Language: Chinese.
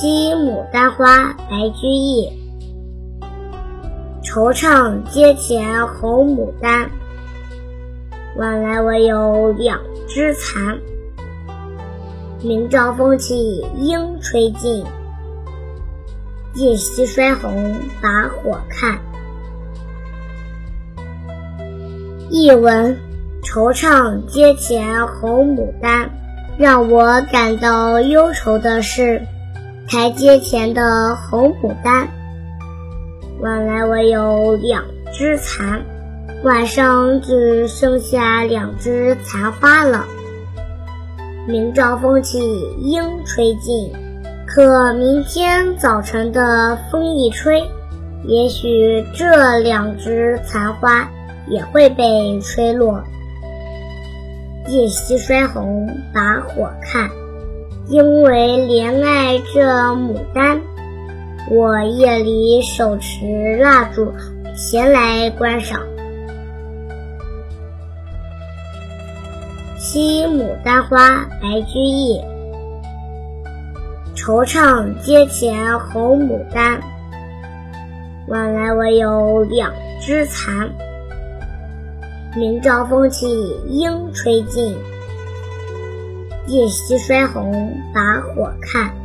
惜牡丹花白居易。惆怅阶前红牡丹，晚来唯有两枝残。明朝风起应吹尽，夜夕衰红把火看。译文：惆怅阶前红牡丹，让我感到忧愁的是，台阶前的红牡丹，晚来唯有两只残，晚上只剩下两只残花了。明朝风起莺吹尽，可明天早晨的风一吹，也许这两只残花。也会被吹落。夜夕衰红把火看，因为怜爱这牡丹，我夜里手持蜡烛前来观赏。惜牡丹花，白居易。惆怅阶前红牡丹，晚来唯有两枝残。明朝风起莺吹尽，夜夕衰红把火看。